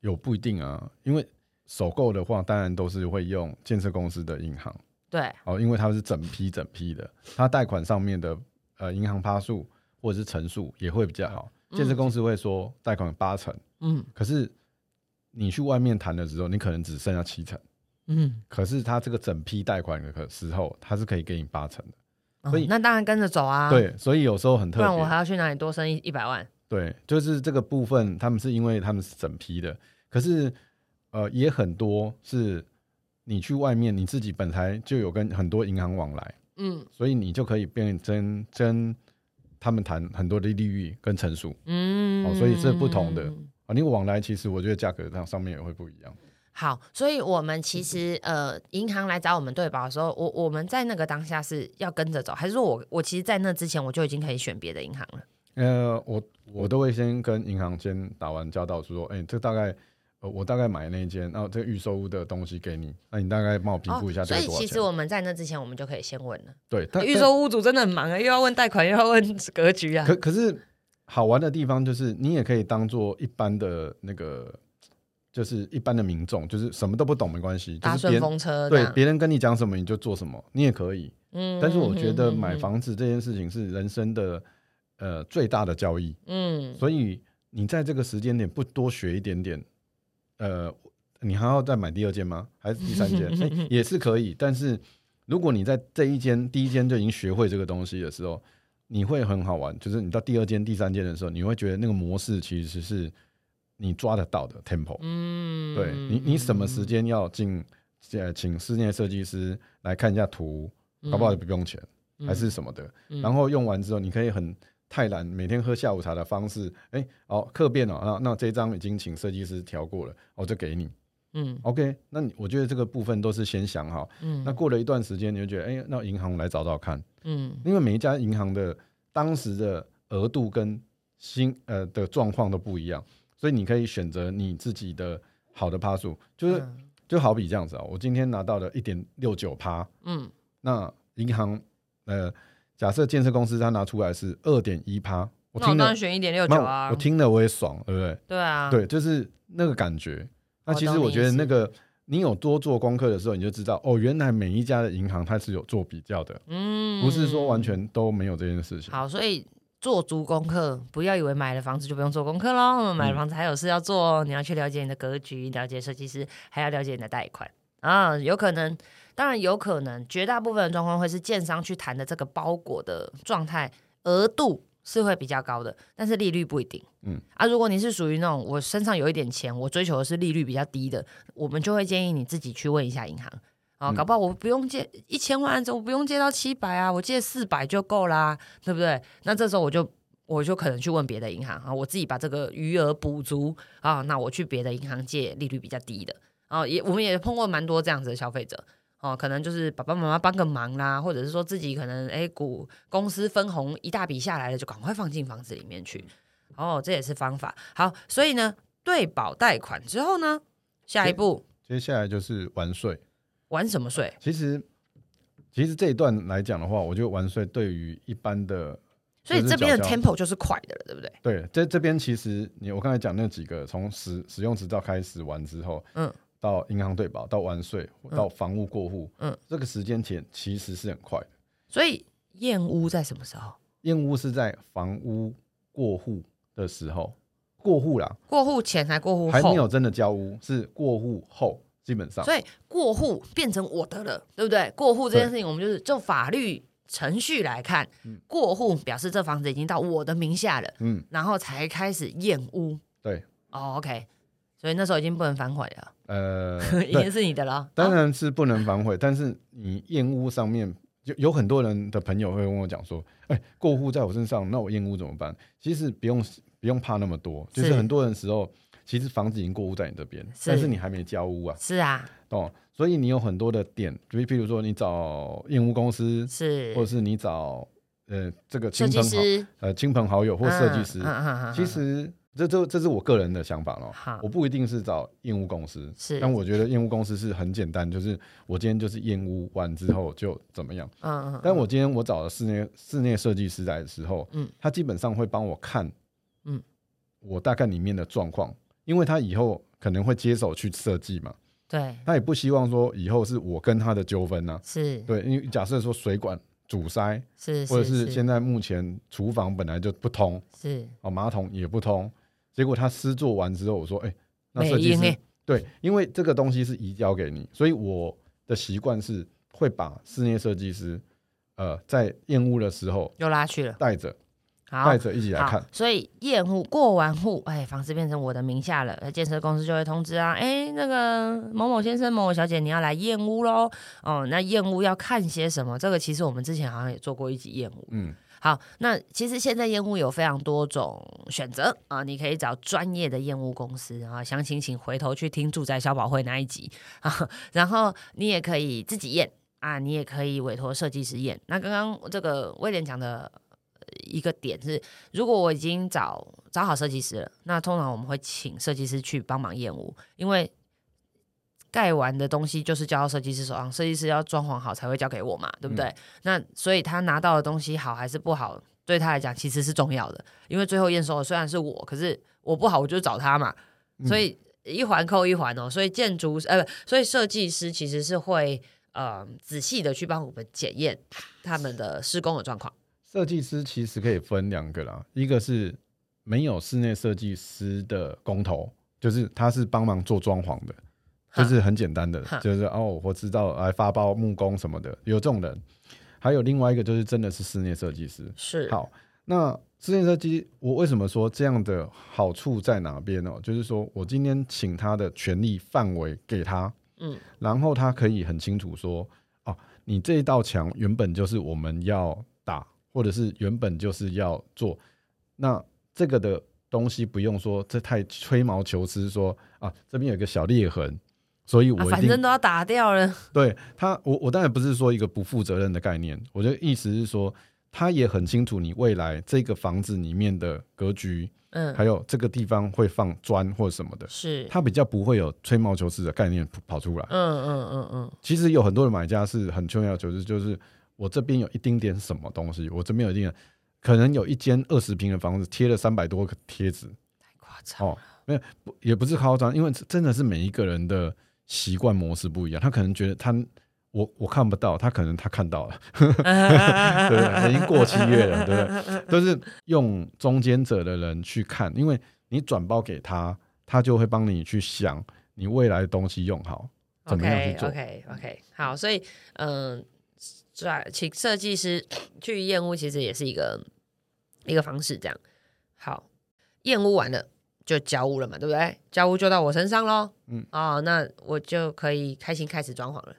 有不一定啊，因为首购的话，当然都是会用建设公司的银行，对，哦，因为它是整批整批的，它贷款上面的呃银行趴数或者是成数也会比较好。建设公司会说贷款八成，嗯，可是你去外面谈的时候，你可能只剩下七成，嗯，可是他这个整批贷款的时候，他是可以给你八成的，所以那当然跟着走啊，对，所以有时候很特别，不然我还要去哪里多生一一百万？对，就是这个部分，他们是因为他们是整批的，可是呃也很多是你去外面，你自己本来就有跟很多银行往来，嗯，所以你就可以变真跟他们谈很多的利率跟成数，嗯，哦，所以是不同的啊。你往来其实我觉得价格上上面也会不一样。好，所以我们其实呃银行来找我们对保的时候，我我们在那个当下是要跟着走，还是说我我其实，在那之前我就已经可以选别的银行了？呃，我我都会先跟银行先打完交道，说，哎，这大概，呃，我大概买那一间，然后这个预售屋的东西给你，那你大概帮我评估一下所以其实我们在那之前，我们就可以先问了。对，预售屋主真的很忙啊，又要问贷款，又要问格局啊。可可是好玩的地方就是，你也可以当做一般的那个，就是一般的民众，就是什么都不懂没关系，搭顺风车。对，别人跟你讲什么你就做什么，你也可以。嗯。但是我觉得买房子这件事情是人生的。呃，最大的交易，嗯，所以你在这个时间点不多学一点点，呃，你还要再买第二间吗？还是第三间？<laughs> 也是可以。但是如果你在这一间第一间就已经学会这个东西的时候，你会很好玩。就是你到第二间、第三间的时候，你会觉得那个模式其实是你抓得到的 tempo。嗯，对你，你什么时间要进？呃，请室内设计师来看一下图，好不好不用钱，还是什么的。然后用完之后，你可以很。太懒，每天喝下午茶的方式，哎，哦，客变了啊，那这张已经请设计师调过了，我就给你，嗯，OK，那你我觉得这个部分都是先想好，嗯，那过了一段时间，你就觉得，哎，那银行来找找看，嗯，因为每一家银行的当时的额度跟新呃的状况都不一样，所以你可以选择你自己的好的趴数，就是就好比这样子啊，我今天拿到了一点六九趴，嗯，那银行呃。假设建设公司它拿出来是二点一趴，我当然选一点六九啊！我听了我也爽，对不对？对啊，对，就是那个感觉。那其实我觉得那个你有多做功课的时候，你就知道哦，原来每一家的银行它是有做比较的，嗯，不是说完全都没有这件事情。好，所以做足功课，不要以为买了房子就不用做功课喽。买了房子还有事要做，你要去了解你的格局，了解设计师，还要了解你的贷款啊。有可能，当然有可能，绝大部分的状况会是建商去谈的这个包裹的状态额度是会比较高的，但是利率不一定。嗯啊，如果你是属于那种我身上有一点钱，我追求的是利率比较低的，我们就会建议你自己去问一下银行。啊，搞不好我不用借一千万，我不用借到七百啊，我借四百就够啦，对不对？那这时候我就我就可能去问别的银行啊，我自己把这个余额补足啊，那我去别的银行借利率比较低的啊，也我们也碰过蛮多这样子的消费者哦，可能就是爸爸妈妈帮个忙啦，或者是说自己可能哎股公司分红一大笔下来了，就赶快放进房子里面去，哦，这也是方法。好，所以呢，对保贷款之后呢，下一步接下来就是完税。完什么税？其实，其实这一段来讲的话，我觉得完税对于一般的，所以这边的 tempo 就是快的了，对不对？对，这这边其实你我刚才讲那几个，从使使用执照开始完之后，嗯，到银行对保，到完税，到房屋过户，嗯，这个时间点其实是很快的。所以验屋在什么时候？验屋是在房屋过户的时候，过户啦，过户前还过户后，还没有真的交屋，是过户后。基本上，所以过户变成我的了，对不对？过户这件事情，我们就是就法律程序来看，过户表示这房子已经到我的名下了，嗯，然后才开始验屋，对，哦，OK，所以那时候已经不能反悔了，呃，<laughs> 已经是你的了，当然是不能反悔，但是你验屋上面有有很多人的朋友会跟我讲说，哎，过户在我身上，那我验屋怎么办？其实不用不用怕那么多，就是很多人时候。其实房子已经过户在你这边，但是你还没交屋啊。是啊，哦。所以你有很多的点，就譬如说你找验屋公司，是，或者是你找呃这个亲朋好呃亲朋好友或设计师。其实这这这是我个人的想法咯。我不一定是找验屋公司，是。但我觉得验屋公司是很简单，就是我今天就是验屋完之后就怎么样。嗯嗯。但我今天我找了室内室内设计师来的时候，嗯，他基本上会帮我看，嗯，我大概里面的状况。因为他以后可能会接手去设计嘛，对，他也不希望说以后是我跟他的纠纷呢，是对，因为假设说水管阻塞，是，或者是现在目前厨房本来就不通，是，哦，马桶也不通，结果他施做完之后，我说，哎，那设计师，对，因为这个东西是移交给你，所以我的习惯是会把室内设计师，呃，在验屋的时候又拉去了，带着。带着一起来看，所以验屋过完户，哎，房子变成我的名下了，建设公司就会通知啊，哎，那个某某先生、某某小姐，你要来验屋喽。哦，那验屋要看些什么？这个其实我们之前好像也做过一集验屋。嗯，好，那其实现在烟雾有非常多种选择啊，你可以找专业的烟雾公司啊，详情请回头去听住宅消保会那一集啊。然后你也可以自己验啊，你也可以委托设计师验。那刚刚这个威廉讲的。一个点是，如果我已经找找好设计师了，那通常我们会请设计师去帮忙验屋，因为盖完的东西就是交到设计师手上，设计师要装潢好才会交给我嘛，对不对？那所以他拿到的东西好还是不好，对他来讲其实是重要的，因为最后验收的虽然是我，可是我不好我就找他嘛，所以一环扣一环哦，所以建筑呃不，所以设计师其实是会呃仔细的去帮我们检验他们的施工的状况。设计师其实可以分两个啦，一个是没有室内设计师的工头，就是他是帮忙做装潢的，就是很简单的，就是哦，我知道来发包木工什么的，有这种人。还有另外一个就是真的是室内设计师，是好。那室内设计，我为什么说这样的好处在哪边呢？就是说我今天请他的权利范围给他，嗯，然后他可以很清楚说，哦，你这一道墙原本就是我们要打。或者是原本就是要做，那这个的东西不用说，这太吹毛求疵。说啊，这边有个小裂痕，所以我反正都要打掉了。对他，我我当然不是说一个不负责任的概念，我的意思是说，他也很清楚你未来这个房子里面的格局，嗯，还有这个地方会放砖或什么的，是他比较不会有吹毛求疵的概念跑出来。嗯嗯嗯嗯，其实有很多的买家是很吹毛求疵，就是。我这边有一丁点什么东西，我这边有一丁点，可能有一间二十平的房子贴了三百多个贴纸，太夸张哦，没有，也不是夸张，因为真的是每一个人的习惯模式不一样，他可能觉得他我我看不到，他可能他看到了，<laughs> 对？已经过七月了，对不对？都是用中间者的人去看，因为你转包给他，他就会帮你去想你未来的东西用好怎么样去做。OK OK，好，所以嗯，转请设计师去验屋，其实也是一个一个方式。这样好，验屋完了就交屋了嘛，对不对？交屋就到我身上喽。嗯，哦，那我就可以开心开始装潢了，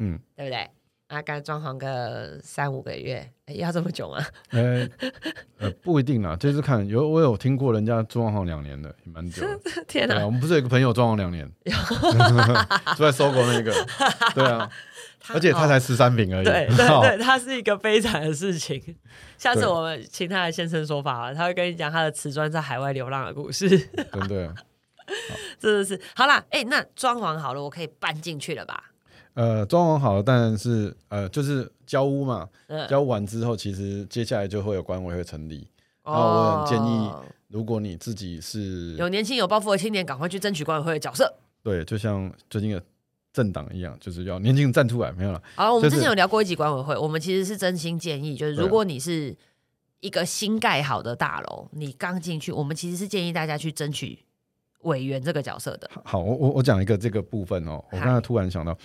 嗯，对不对？啊，刚装潢个三五个月，要这么久吗？呃呃，不一定啦，就是看有我有听过人家装潢两年的，也蛮久的。<laughs> 天哪啊，！我们不是有一个朋友装潢两年，<laughs> <laughs> 住在搜狗那个，对啊，而且他才十三平而已。对对好对，它是一个悲惨的事情。下次我们请他来现身说法，他会跟你讲他的瓷砖在海外流浪的故事。真的。<laughs> 真的是好啦，哎、那装潢好了，我可以搬进去了吧？呃，装潢好了，当然是呃，就是交屋嘛。嗯，交屋完之后，其实接下来就会有管委会成立。那我很建议哦如果你自己是有年轻有抱负的青年，赶快去争取管委会的角色。对，就像最近的政党一样，就是要年轻人站出来，没有了。好，我们之前有聊过一集管委会，我们其实是真心建议，就是如果你是一个新盖好的大楼，你刚进去，我们其实是建议大家去争取委员这个角色的。好，我我我讲一个这个部分哦，我好刚才突然想到，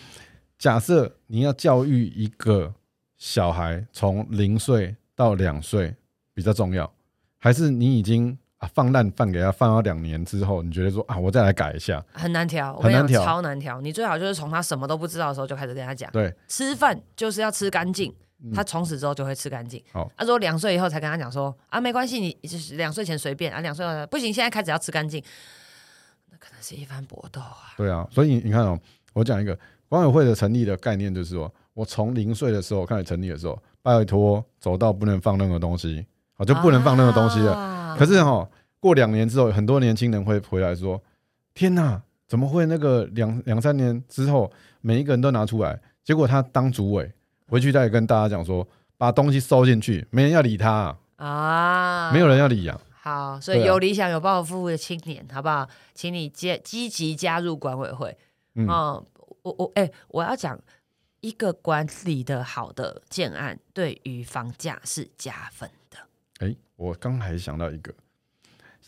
假设你要教育一个小孩从零岁到两岁比较重要，还是你已经啊放烂饭给他放到两年之后，你觉得说啊我再来改一下？很难调，我跟你讲，很难调超难调。你最好就是从他什么都不知道的时候就开始跟他讲，对，吃饭就是要吃干净，嗯他从此之后就会吃干净。好他说两岁以后才跟他讲说啊，没关系，你就是两岁前随便啊，两岁后不行，现在开始要吃干净，那可能是一番搏斗啊。对啊，所以你看哦，我讲一个管委会的成立的概念，就是说我从零岁的时候开始成立的时候，拜托走到不能放任何东西，好就不能放那个东西了。啊可是哈、过两年之后，很多年轻人会回来说：“天哪，怎么会那个两两三年之后，每一个人都拿出来？结果他当主委回去再跟大家讲说，把东西收进去，没人要理他、啊，啊，没有人要理啊。好，所以有理想、有抱负的青年，好不好？请你接积极加入管委会。嗯嗯，我我哎、我要讲一个管理的好的建案，对于房价是加分的。哎、我刚还想到一个，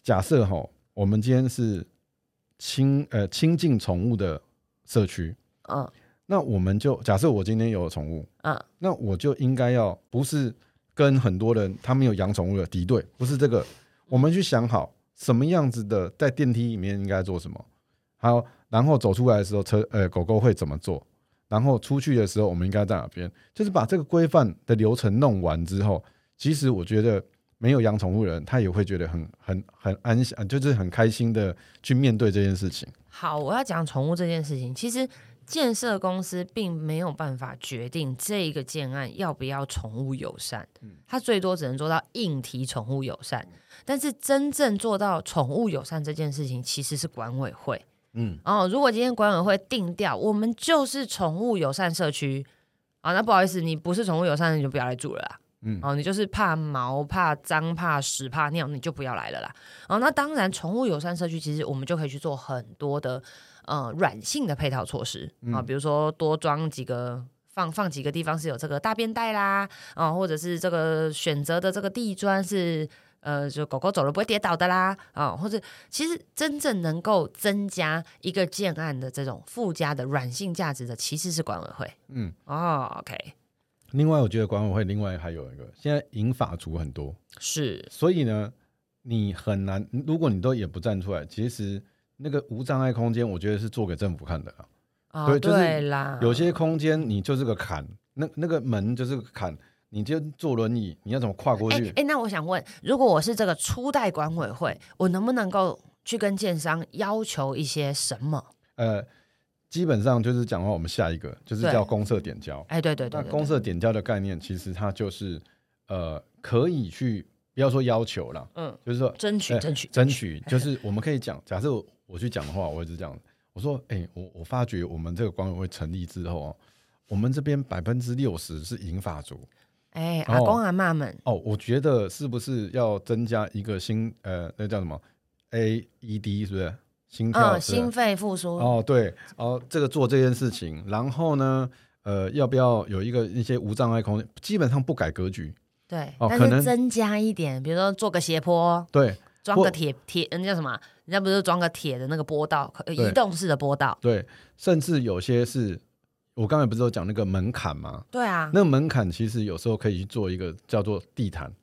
假设哈，我们今天是亲呃亲近宠物的社区，嗯。那我们就假设我今天有宠物，嗯，那我就应该要不是跟很多人他们有养宠物的敌对，不是这个，我们去想好什么样子的在电梯里面应该做什么，好，然后走出来的时候车呃狗狗会怎么做，然后出去的时候我们应该在哪边，就是把这个规范的流程弄完之后，其实我觉得没有养宠物的人他也会觉得很很很安详，就是很开心的去面对这件事情。好，我要讲宠物这件事情，其实建设公司并没有办法决定这个建案要不要宠物友善，它最多只能做到硬提宠物友善，但是真正做到宠物友善这件事情，其实是管委会。嗯，哦，如果今天管委会定调，我们就是宠物友善社区啊，那不好意思，你不是宠物友善，你就不要来住了啦。嗯哦，你就是怕毛、怕脏、怕屎、怕尿，你就不要来了啦。哦，那当然，宠物友善社区其实我们就可以去做很多的呃软性的配套措施啊、比如说多装几个。放放几个地方是有这个大便袋啦，啊、或者是这个选择的这个地砖是呃，就狗狗走了不会跌倒的啦，啊、或者其实真正能够增加一个建案的这种附加的软性价值的，其实是管委会。嗯，哦，OK，另外我觉得管委会另外还有一个，现在银法族很多，是所以呢，你很难，如果你都也不站出来，其实那个无障碍空间，我觉得是做给政府看的啊。哦，对就是啦，有些空间你就是个坎，那那个门就是个坎，你就坐轮椅，你要怎么跨过去？哎哎，那我想问，如果我是这个初代管委会，我能不能够去跟建商要求一些什么？呃，基本上就是讲到我们下一个，就是叫公社点交。哎，对对对那对，公社点交的概念，其实它就是呃，可以去不要说要求了，嗯，就是说争取哎争取争取，就是我们可以讲，假设我我去讲的话，我会是这样，我说，哎、我我发觉我们这个管委会成立之后哦，我们这边百分之六十是银发族。哎，哦。阿公阿妈们，哦，我觉得是不是要增加一个新呃，那叫什么？AED 是不是心肺复苏，哦，对，哦，这个做这件事情，然后呢，呃，要不要有一个一些无障碍空间？基本上不改格局，对，哦可能但是增加一点，比如说做个斜坡，对装个铁铁，那叫什么？人家不是装个铁的那个波道，可对移动式的波道。对，甚至有些是我刚才不是有讲那个门槛吗？对啊，那个门槛其实有时候可以去做一个叫做地毯，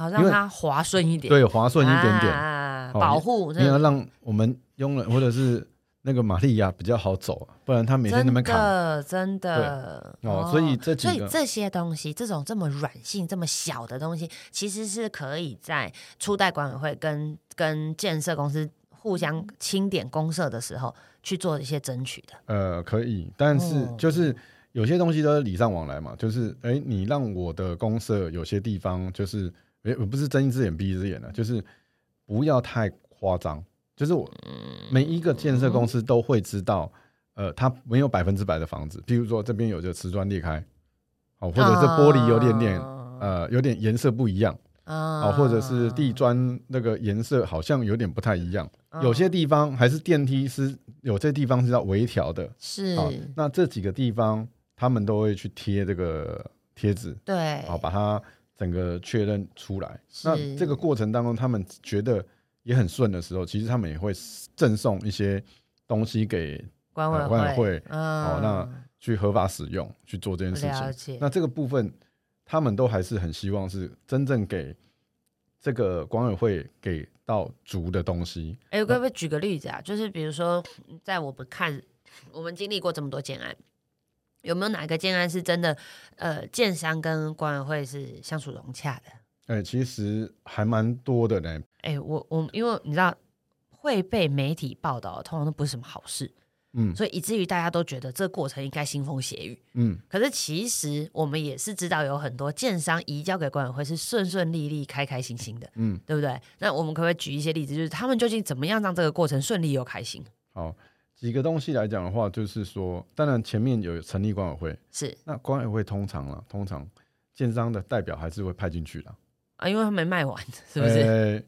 好让它滑顺一点，对，滑顺一点点，保护你要真让我们佣人或者是那个玛利亚比较好走，不然他每天那边扛。的真的。哦所以这几所以这些东西，这种这么软性、这么小的东西，其实是可以在初代管委会跟跟建设公司互相清点公社的时候去做一些争取的。呃，可以，但是哦。就是有些东西都是礼尚往来嘛，就是哎、你让我的公社有些地方就是，哎、我不是睁一只眼闭一只眼的，就是不要太夸张，就是我每一个建设公司都会知道，呃，它没有百分之百的房子，比如说这边有个瓷砖裂开，哦，或者是玻璃有点点、啊。呃有点颜色不一样，啊。哦，或者是地砖那个颜色好像有点不太一样，啊。有些地方还是电梯是有些地方是要微调的。是好，那这几个地方他们都会去贴这个贴纸，对，好把它整个确认出来。那这个过程当中，他们觉得也很顺的时候，其实他们也会赠送一些东西给管委会嗯哦那去合法使用去做这件事情。那这个部分，他们都还是很希望是真正给这个管委会给到足的东西。哎，我可不可以举个例子啊？就是比如说，在我们看，我们经历过这么多件案，有没有哪个建案是真的，呃，建商跟管委会是相处融洽的？哎、其实还蛮多的呢。哎，我我因为你知道会被媒体报道，通常都不是什么好事，嗯所以以至于大家都觉得这个过程应该腥风血雨。嗯，可是其实我们也是知道，有很多建商移交给管委会是顺顺利利、开开心心的，嗯，对不对？那我们可不可以举一些例子，就是他们究竟怎么样让这个过程顺利又开心？好，几个东西来讲的话，就是说，当然前面有成立管委会，是那管委会通常啦，通常建商的代表还是会派进去的，啊，因为他没卖完，<laughs> 是不是？呃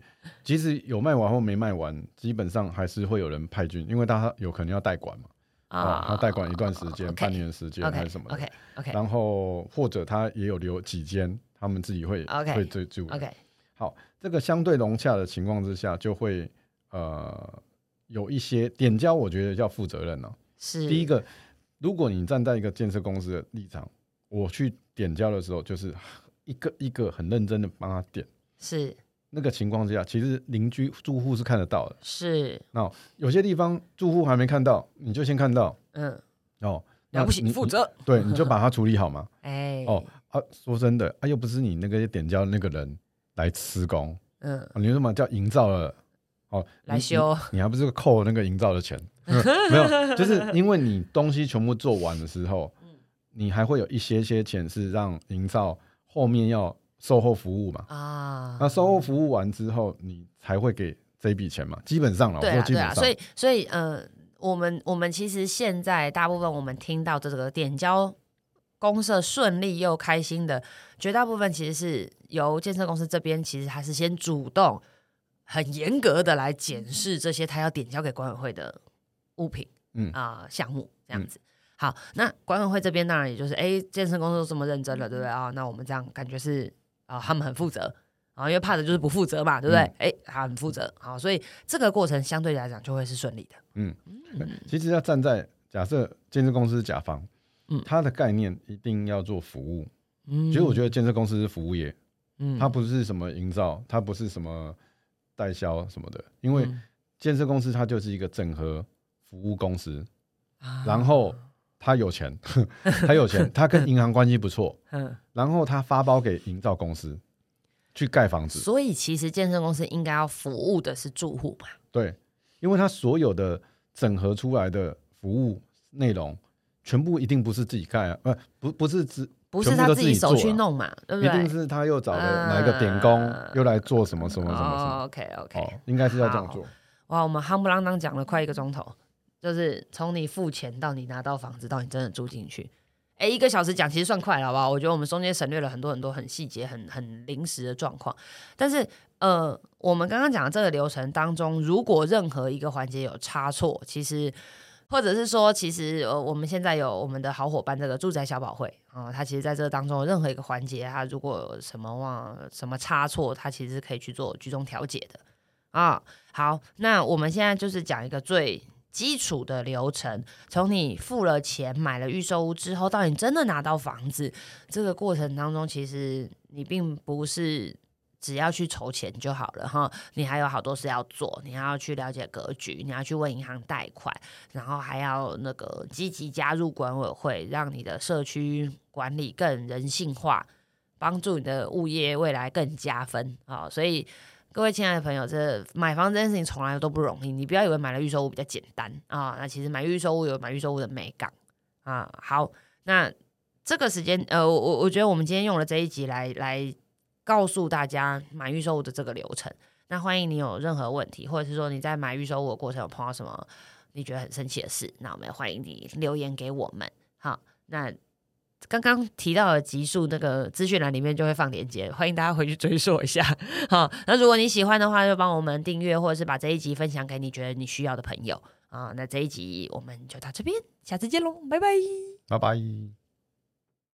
即使有卖完或没卖完，基本上还是会有人派进，因为他有可能要代管嘛，啊，他代管一段时间半年的时间还是什么的 OK OK 然后或者他也有留几间，他们自己会 OK，会追住。OK，好这个相对融洽的情况之下，就会呃有一些点交，我觉得要负责任呢、是第一个，如果你站在一个建设公司的立场，我去点交的时候，就是一个一个很认真的帮他点。是那个情况之下，其实邻居住户是看得到的。是，那有些地方住户还没看到，你就先看到嗯，哦。那了不起，你负责，你对，你就 <laughs> 把它处理好嘛。哎，哦，啊，说真的，啊，又不是你那个点交的那个人来施工，嗯，啊你为什么叫营造了？哦，你来修，你，你还不是扣那个营造的钱？嗯 <laughs> <laughs> 没有，就是因为你东西全部做完的时候，嗯你还会有一些些钱是让营造后面要售后服务嘛。啊，那售后服务完之后，你才会给这一笔钱嘛。基本上了，我对啊，对啊，所以所以呃，我们我们其实现在大部分我们听到这个点交公社顺利又开心的，绝大部分其实是由建设公司这边，其实还是先主动、很严格的来检视这些他要点交给管委会的物品，嗯啊、项目这样子。好，那管委会这边当然也就是，哎，健身公司都这么认真了，对不对啊？那我们这样感觉是啊、他们很负责啊，因为怕的就是不负责嘛，对不对？嗯哎、他很负责，好，所以这个过程相对来讲就会是顺利的。嗯，其实要站在假设建设公司是甲方，嗯它的概念一定要做服务。嗯其实我觉得建设公司是服务业，嗯它不是什么营造，它不是什么代销什么的，因为嗯。建设公司它就是一个整合服务公司，啊。然后他有钱，<laughs> 他有钱，<laughs> 他跟银行关系不错，嗯，然后他发包给营造公司去盖房子，所以其实建设公司应该要服务的是住户吧。对，因为他所有的整合出来的服务内容，全部一定不是自己盖啊，呃，不不是只不是他自己手去弄嘛，对不对一？定是他又找了哪一个点工，啊又来做什么什么什么什么，OK OK，、哦，应该是要这样做。哇，我们夯不啷当讲了快一个钟头，就是从你付钱到你拿到房子，到你真的住进去，哎，一个小时讲其实算快了，好不好？我觉得我们中间省略了很多很多很细节、很很临时的状况。但是，呃，我们刚刚讲的这个流程当中，如果任何一个环节有差错，其实或者是说，其实呃，我们现在有我们的好伙伴这个住宅小宝会啊，他其实在这当中任何一个环节，他如果什么忘什么差错，他其实可以去做居中调解的啊。好，那我们现在就是讲一个最基础的流程，从你付了钱买了预售屋之后，到你真的拿到房子这个过程当中，其实你并不是。只要去筹钱就好了哈，你还有好多事要做，你还要去了解格局，你要去问银行贷款，然后还要那个积极加入管委会，让你的社区管理更人性化，帮助你的物业未来更加分啊！所以各位亲爱的朋友，这买房这件事情从来都不容易，你不要以为买了预售屋比较简单啊，那其实买预售屋有买预售屋的美感啊。好，那这个时间呃，我我觉得我们今天用了这一集来来。告诉大家买预售物的这个流程。那欢迎你有任何问题，或者是说你在买预售物的过程有碰到什么你觉得很生气的事，那我们也欢迎你留言给我们。好，那刚刚提到的集数那个资讯栏里面就会放链接，欢迎大家回去追溯一下。好，那如果你喜欢的话，就帮我们订阅，或者是把这一集分享给你觉得你需要的朋友啊。那这一集我们就到这边，下次见喽，拜拜，拜拜。